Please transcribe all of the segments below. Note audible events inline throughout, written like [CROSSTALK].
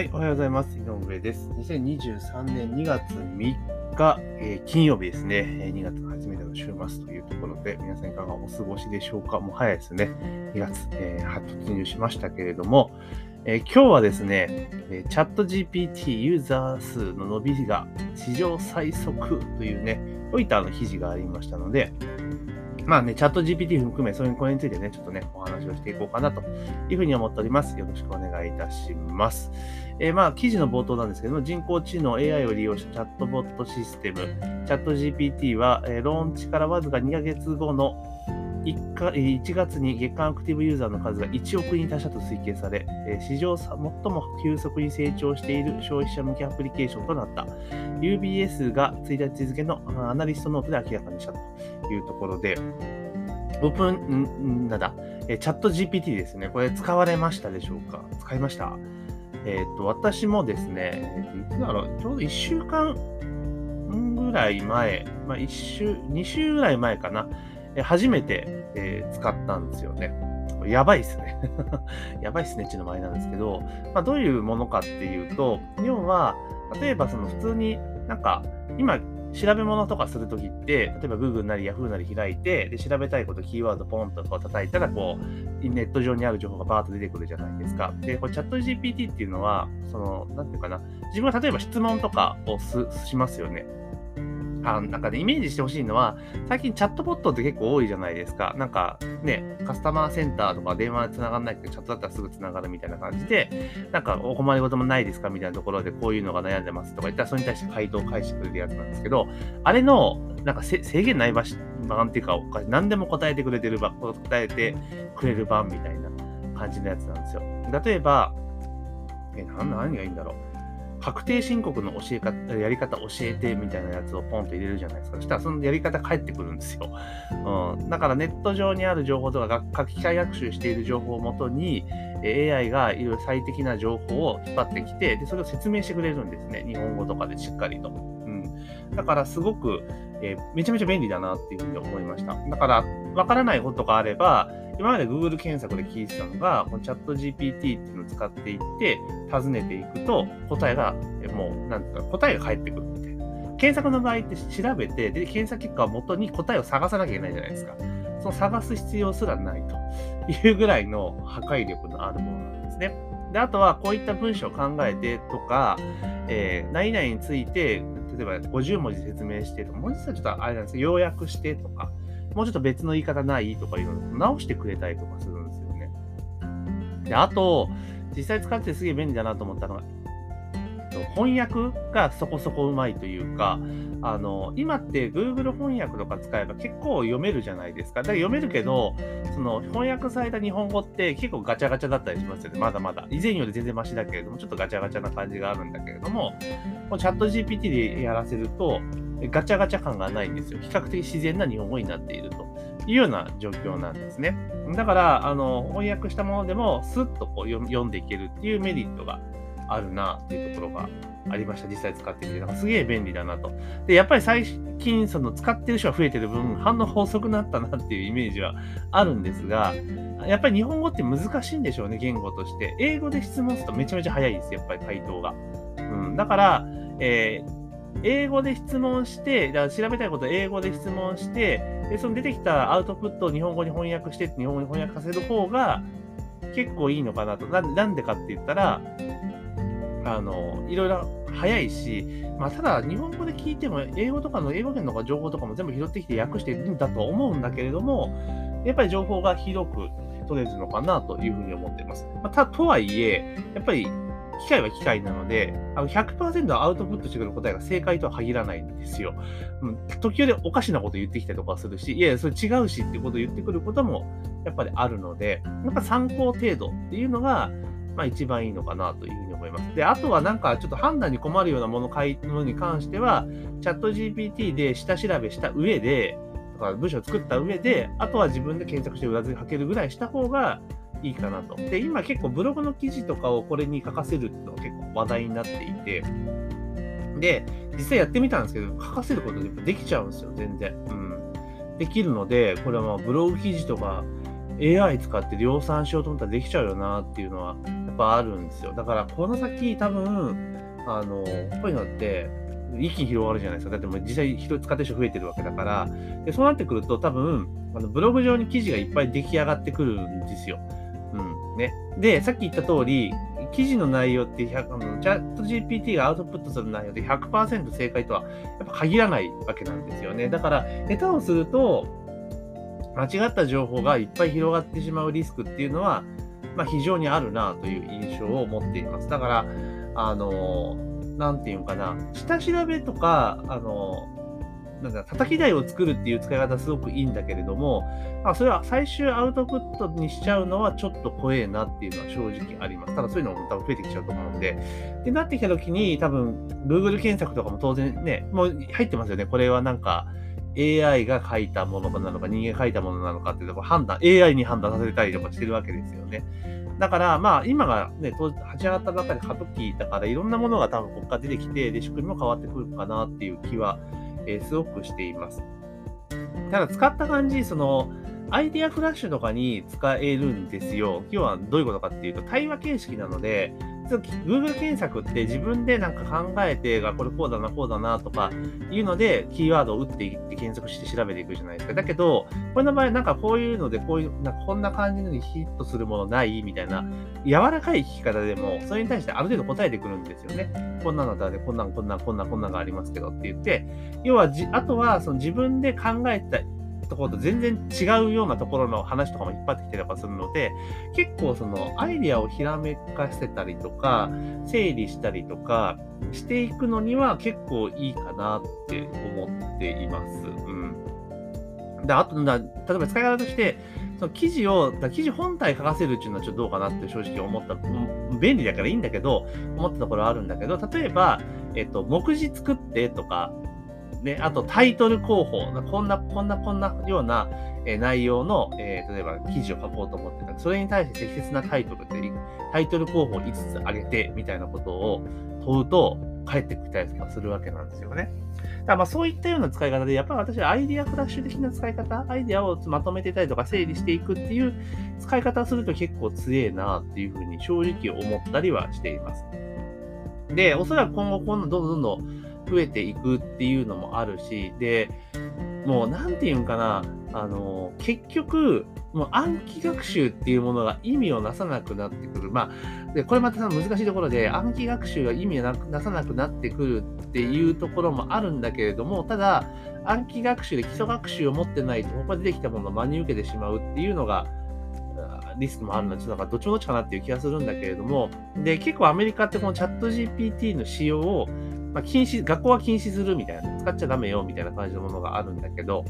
はい、おはようございます。井上です。2023年2月3日、えー、金曜日ですね、え2月の初めての週末というところで、皆さんいかがお過ごしでしょうかもう早いですね。2月、えー、突入しましたけれども、えー、今日はですね、えチャット GPT ユーザー数の伸びが史上最速というね、ロイターの記事がありましたので、まあね、チャット GPT 含め、そういうこれについてね、ちょっとね、お話をしていこうかなというふうに思っております。よろしくお願いいたします。えー、まあ、記事の冒頭なんですけども、人工知能 AI を利用したチャットボットシステム、チャット GPT は、えー、ローンチからわずか2ヶ月後の 1, か1月に月間アクティブユーザーの数が1億人達したと推計され、史上最も急速に成長している消費者向けアプリケーションとなった。UBS が1日付のアナリストノートで明らかにしたというところで、オープン、なんだ、チャット GPT ですね。これ使われましたでしょうか？使いました？えっ、ー、と、私もですね、いつだろう、ちょうど1週間ぐらい前、まあ1週、2週ぐらい前かな。初めて、えー、使ったんですよね。やばいっすね。[LAUGHS] やばいっすねっていうのもあれなんですけど、まあ、どういうものかっていうと、要は、例えばその普通になんか、今、調べ物とかするときって、例えば Google なり Yahoo なり開いて、で、調べたいこと、キーワードポンとこう叩いたら、こう、ネット上にある情報がバーッと出てくるじゃないですか。で、これチャット GPT っていうのは、その、なんていうかな、自分は例えば質問とかをしますよね。あなんかね、イメージしてほしいのは、最近チャットボットって結構多いじゃないですか。なんかね、カスタマーセンターとか電話で繋がんないけど、チャットだったらすぐ繋がるみたいな感じで、なんかお困りごともないですかみたいなところでこういうのが悩んでますとか言ったら、それに対して回答を返してくれるやつなんですけど、あれの、なんか制限ない場版っていうか、何でも答えてくれてる場、答えてくれる版みたいな感じのやつなんですよ。例えば、え、何がいいんだろう。確定申告の教え方、やり方教えてみたいなやつをポンと入れるじゃないですか。そしたらそのやり方返ってくるんですよ。うん、だからネット上にある情報とか、機械学習している情報をもとに、AI がいろいろ最適な情報を引っ張ってきて、で、それを説明してくれるんですね。日本語とかでしっかりと。うん。だからすごく、えー、めちゃめちゃ便利だなっていうふうに思いました。だから、わからないことがあれば、今まで Google 検索で聞いてたのが、このチャット GPT っていうのを使っていって、尋ねていくと、答えが、もう、なんていうか、答えが返ってくるみたいな。検索の場合って調べて、で、検索結果をもとに答えを探さなきゃいけないじゃないですか。その探す必要すらないというぐらいの破壊力のあるものなんですね。で、あとはこういった文章を考えてとか、えー、何々について、例えば50文字説明してとか、文字数はちょっとあれなんですけど、要約してとか、もうちょっと別の言い方ないとかいうの直してくれたりとかするんですよね。で、あと、実際使ってすげえ便利だなと思ったのが、翻訳がそこそこうまいというか、あの、今って Google 翻訳とか使えば結構読めるじゃないですか。だから読めるけど、その翻訳された日本語って結構ガチャガチャだったりしますよね。まだまだ。以前より全然マシだけれども、ちょっとガチャガチャな感じがあるんだけれども、このチャット GPT でやらせると、ガチャガチャ感がないんですよ。比較的自然な日本語になっているというような状況なんですね。だから、あの、翻訳したものでも、スッとこう読んでいけるっていうメリットがあるなっていうところがありました。実際使ってみて。なんかすげえ便利だなと。で、やっぱり最近、その使ってる人が増えてる分、反応遅くなったなっていうイメージはあるんですが、やっぱり日本語って難しいんでしょうね、言語として。英語で質問するとめちゃめちゃ早いです、やっぱり回答が。うん、だから、えー英語で質問して、だから調べたいことを英語で質問して、でその出てきたアウトプットを日本語に翻訳して日本語に翻訳させる方が結構いいのかなと。なんでかって言ったら、あの、いろいろ早いし、まあ、ただ日本語で聞いても英語とかの英語圏の情報とかも全部拾ってきて訳してるんだと思うんだけれども、やっぱり情報が広く取れるのかなというふうに思っています。まあ、たとはいえ、やっぱり機械は機械なので、あの100%アウトプットしてくる答えが正解とは限らないんですよ。うん、時折おかしなこと言ってきたりとかするし、いやいや、それ違うしっていうことを言ってくることもやっぱりあるので、やっぱ参考程度っていうのが、まあ一番いいのかなというふうに思います。で、あとはなんかちょっと判断に困るようなものものに関しては、チャット GPT で下調べした上で、とか文章を作った上で、あとは自分で検索して裏付けかけるぐらいした方がいいかなと。で、今結構ブログの記事とかをこれに書かせるっていうのが結構話題になっていて、で、実際やってみたんですけど、書かせることでできちゃうんですよ、全然。うん。できるので、これはまあブログ記事とか、AI 使って量産しようと思ったらできちゃうよなっていうのはやっぱあるんですよ。だからこの先多分、あの、こういうのって一気に広がるじゃないですか。だってもう実際使ってる人増えてるわけだから。で、そうなってくると多分、あのブログ上に記事がいっぱい出来上がってくるんですよ。うん。ね。で、さっき言った通り、記事の内容って100、あのチャット GPT がアウトプットする内容で100%正解とはやっぱ限らないわけなんですよね。だから、下手をすると、間違った情報がいっぱい広がってしまうリスクっていうのは、まあ、非常にあるなという印象を持っています。だから、あの、なんていうかな、下調べとか、あの、なんだ、叩き台を作るっていう使い方すごくいいんだけれども、まあ、それは最終アウトプットにしちゃうのはちょっと怖えなっていうのは正直あります。ただそういうのも多分増えてきちゃうと思うんで。で、なってきた時に多分 Google 検索とかも当然ね、もう入ってますよね。これはなんか AI が書いたものなのか人間が書いたものなのかっていうとこ判断、AI に判断させたりとかしてるわけですよね。だから、まあ、今がね、当時、立ち上がったばかり過渡期だから、いろんなものが多分ここから出てきて、で、仕組みも変わってくるかなっていう気はえー、すごくしています。ただ使った感じ、その、アイデアフラッシュとかに使えるんですよ。今日はどういうことかっていうと、対話形式なので、Google 検索って自分でなんか考えて、これこうだな、こうだなとかいうので、キーワードを打っていって検索して調べていくじゃないですか。だけど、これの場合なんかこういうので、こういう、なんかこんな感じのにヒットするものないみたいな、柔らかい聞き方でも、それに対してある程度答えてくるんですよね。こんなのだね、こんなん、こんなん、こんな、こんなんがありますけどって言って、要はじ、あとはその自分で考えたところと全然違うようなところの話とかも引っ張ってきたりとかするので、結構そのアイデアをひらめかせたりとか、整理したりとかしていくのには結構いいかなって思っています。うん。で、あと、例えば使い方として、その記事を、記事本体書かせるっていうのはちょっとどうかなって正直思った、便利だからいいんだけど、思ったところあるんだけど、例えば、えっと、目次作ってとか、ね、あとタイトル候補、こんな、こんな、こんなような、え内容の、えー、例えば記事を書こうと思ってたら、それに対して適切なタイトルで、タイトル候補を5つ挙げて、みたいなことを問うと、返ってきたりとかするわけなんですよね。だからまあそういったような使い方で、やっぱり私はアイディアフラッシュ的な使い方、アイディアをまとめてたりとか整理していくっていう使い方をすると結構強えなっていうふうに正直思ったりはしています。で、おそらく今後、こんどんどんどんどん増えていくっていうのもあるし、で、もうなんていうんかな、あの、結局、もう暗記学習っていうものが意味をなさなくなってくる。まあ、でこれまた難しいところで、暗記学習が意味をなさなくなってくるっていうところもあるんだけれども、ただ、暗記学習で基礎学習を持ってないと、他でできたものを真に受けてしまうっていうのが、リスクもあるので、ちょっとなんかどっちもどっちかなっていう気がするんだけれども、で、結構アメリカってこのチャット GPT の使用をまあ、禁止、学校は禁止するみたいな、使っちゃダメよみたいな感じのものがあるんだけど、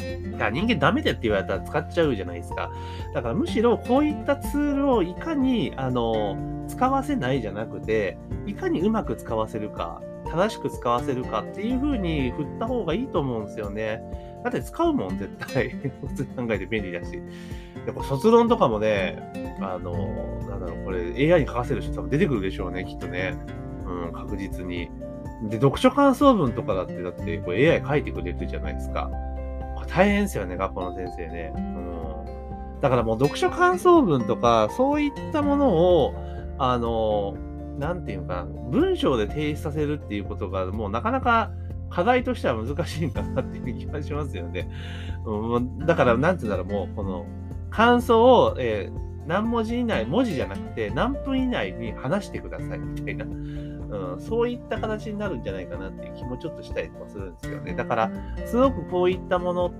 いや人間ダメだって言われたら使っちゃうじゃないですか。だからむしろこういったツールをいかに、あの、使わせないじゃなくて、いかにうまく使わせるか、正しく使わせるかっていう風に振った方がいいと思うんですよね。だって使うもん、絶対。[LAUGHS] 普通に考えて便利だし。やっぱ卒論とかもね、あの、なんだろう、これ AI に書かせる人多分出てくるでしょうね、きっとね。うん、確実に。で、読書感想文とかだって、だってこれ AI 書いてくれるじゃないですか。これ大変ですよね、学校の先生ね。うん。だからもう読書感想文とか、そういったものを、あの、なんていうか、文章で提出させるっていうことが、もうなかなか課題としては難しいんだなっていう気がしますよね。[LAUGHS] うん、だから、なんていうんだろう、もう、この、感想を、えー、何文字以内、文字じゃなくて、何分以内に話してくださいみたいな。うん、そういった形になるんじゃないかなっていう気もちょっとしたりとかするんですよね。だから、すごくこういったもの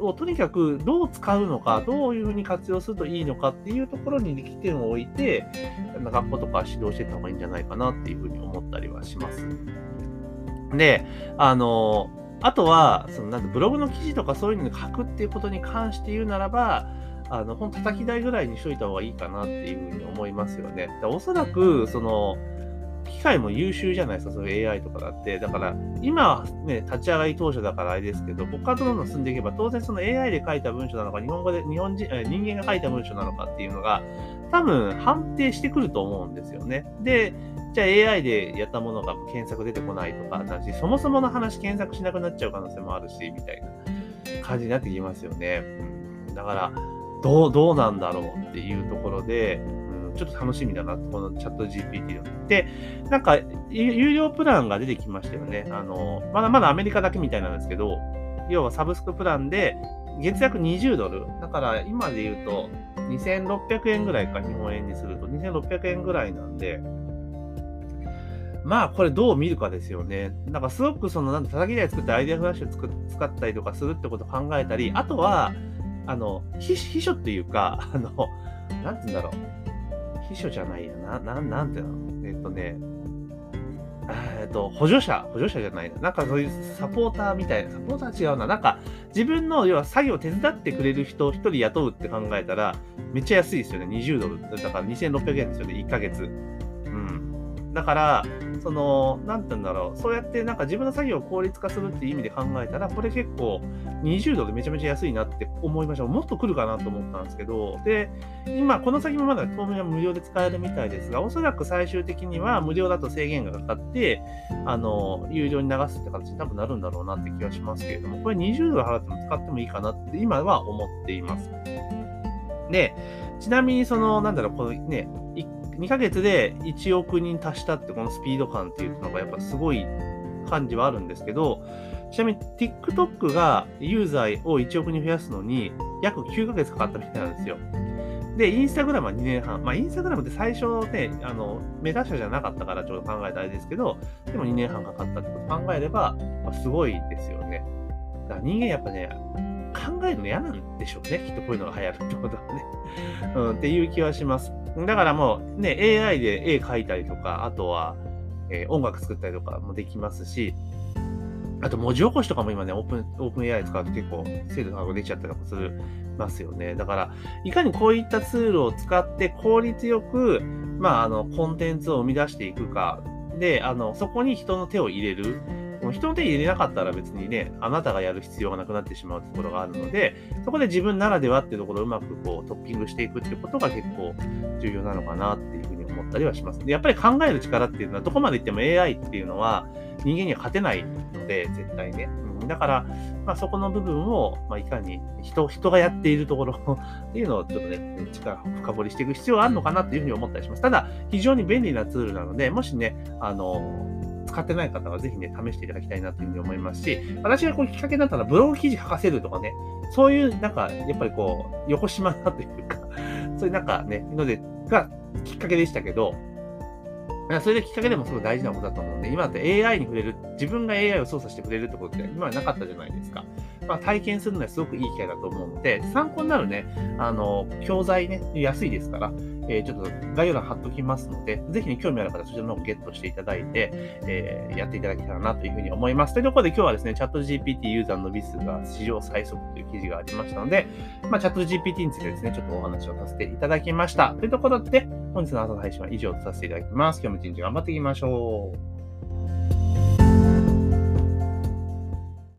をとにかくどう使うのか、どういうふうに活用するといいのかっていうところに力点を置いて、学校とか指導していった方がいいんじゃないかなっていうふうに思ったりはします。で、あの、あとは、そのなんてブログの記事とかそういうのに書くっていうことに関して言うならば、あの、本叩き台ぐらいにしといた方がいいかなっていうふうに思いますよね。でおそらく、その、機械も優秀じゃないですか、そういう AI とかだって。だから、今はね、立ち上がり当初だからあれですけど、ここからどんどん進んでいけば、当然その AI で書いた文章なのか、日本語で、日本人、え人間が書いた文章なのかっていうのが、多分判定してくると思うんですよね。で、じゃあ AI でやったものが検索出てこないとかだし、そもそもの話検索しなくなっちゃう可能性もあるし、みたいな感じになってきますよね。うん、だから、どう、どうなんだろうっていうところで、ちょっと楽しみだな、このチャット GPT の。で、なんか、有料プランが出てきましたよね。あの、まだまだアメリカだけみたいなんですけど、要はサブスクプランで、月額20ドル。だから今で言うと、2600円ぐらいか、日本円にすると。2600円ぐらいなんで、まあ、これどう見るかですよね。なんかすごくその、なんだ、叩き台作ってアイデアフラッシュ使ったりとかするってことを考えたり、あとは、あの、秘書っていうか、あの、なんて言うんだろう。秘書じゃないやな。ななんていうの？えっとね、えっと、補助者、補助者じゃないな。なんかそういうサポーターみたいな、サポーター違うな。なんか、自分の、要は作業を手伝ってくれる人を1人雇うって考えたら、めっちゃ安いですよね。20ドル。だから2600円ですよね、1ヶ月。うん。だから、その、なんて言うんだろう、そうやってなんか自分の作業を効率化するっていう意味で考えたら、これ結構20度でめちゃめちゃ安いなって思いました。もっと来るかなと思ったんですけど、で、今、この先もまだ当面は無料で使えるみたいですが、おそらく最終的には無料だと制限がかかって、あの、有料に流すって形に多分なるんだろうなって気はしますけれども、これ20ドル払っても使ってもいいかなって今は思っています。で、ちなみにその、なんだろう、このね、2ヶ月で1億人達したってこのスピード感っていうのがやっぱすごい感じはあるんですけど、ちなみに TikTok がユーザーを1億人増やすのに約9ヶ月かかったみたいなんですよ。で、インスタグラムは2年半。まあ、インスタグラムって最初ね、あの、メタ社じゃなかったからちょっと考えたあれですけど、でも2年半かかったってこと考えれば、まあ、すごいですよね。だから人間やっぱね、考えるの嫌なんでしょうね。きっとこういうのが流行るってことはね。[LAUGHS] うん、っていう気はします。だからもうね、AI で絵描いたりとか、あとは、えー、音楽作ったりとかもできますし、あと文字起こしとかも今ね、オープン、オープン AI 使うと結構精度高くできちゃったりとかするますよね。だから、いかにこういったツールを使って効率よく、まあ、あの、コンテンツを生み出していくか、で、あの、そこに人の手を入れる。人の手入れなかったら別にね、あなたがやる必要がなくなってしまうところがあるので、そこで自分ならではっていうところをうまくこうトッピングしていくっていうことが結構重要なのかなっていうふうに思ったりはします。で、やっぱり考える力っていうのはどこまでいっても AI っていうのは人間には勝てないので、絶対ね。うん、だから、まあ、そこの部分を、まあ、いかに人、人がやっているところ [LAUGHS] っていうのをちょっとね、力を深掘りしていく必要があるのかなっていうふうに思ったりします。ただ、非常に便利なツールなので、もしね、あの、使ってない方はぜひね、試していただきたいなというふうに思いますし、私がこうきっかけになったらブログ記事書かせるとかね、そういうなんか、やっぱりこう、横島なというか、[LAUGHS] そういうなんかね、ので、がきっかけでしたけど、それできっかけでもすごい大事なことだと思うんで、今だって AI に触れる、自分が AI を操作してくれるってことって今はなかったじゃないですか。まあ、体験するのはすごくいい機会だと思うので、参考になるね、あの、教材ね、安いですから、えー、ちょっと概要欄貼っときますので、ぜひね、興味ある方、そちらの方をゲットしていただいて、えー、やっていただけたらなというふうに思います。というところで今日はですね、チャット GPT ユーザーの伸び数が史上最速という記事がありましたので、まあ、チャット GPT についてですね、ちょっとお話をさせていただきました。というところで、本日の朝の配信は以上とさせていただきます。今日も一日頑張っていきましょう。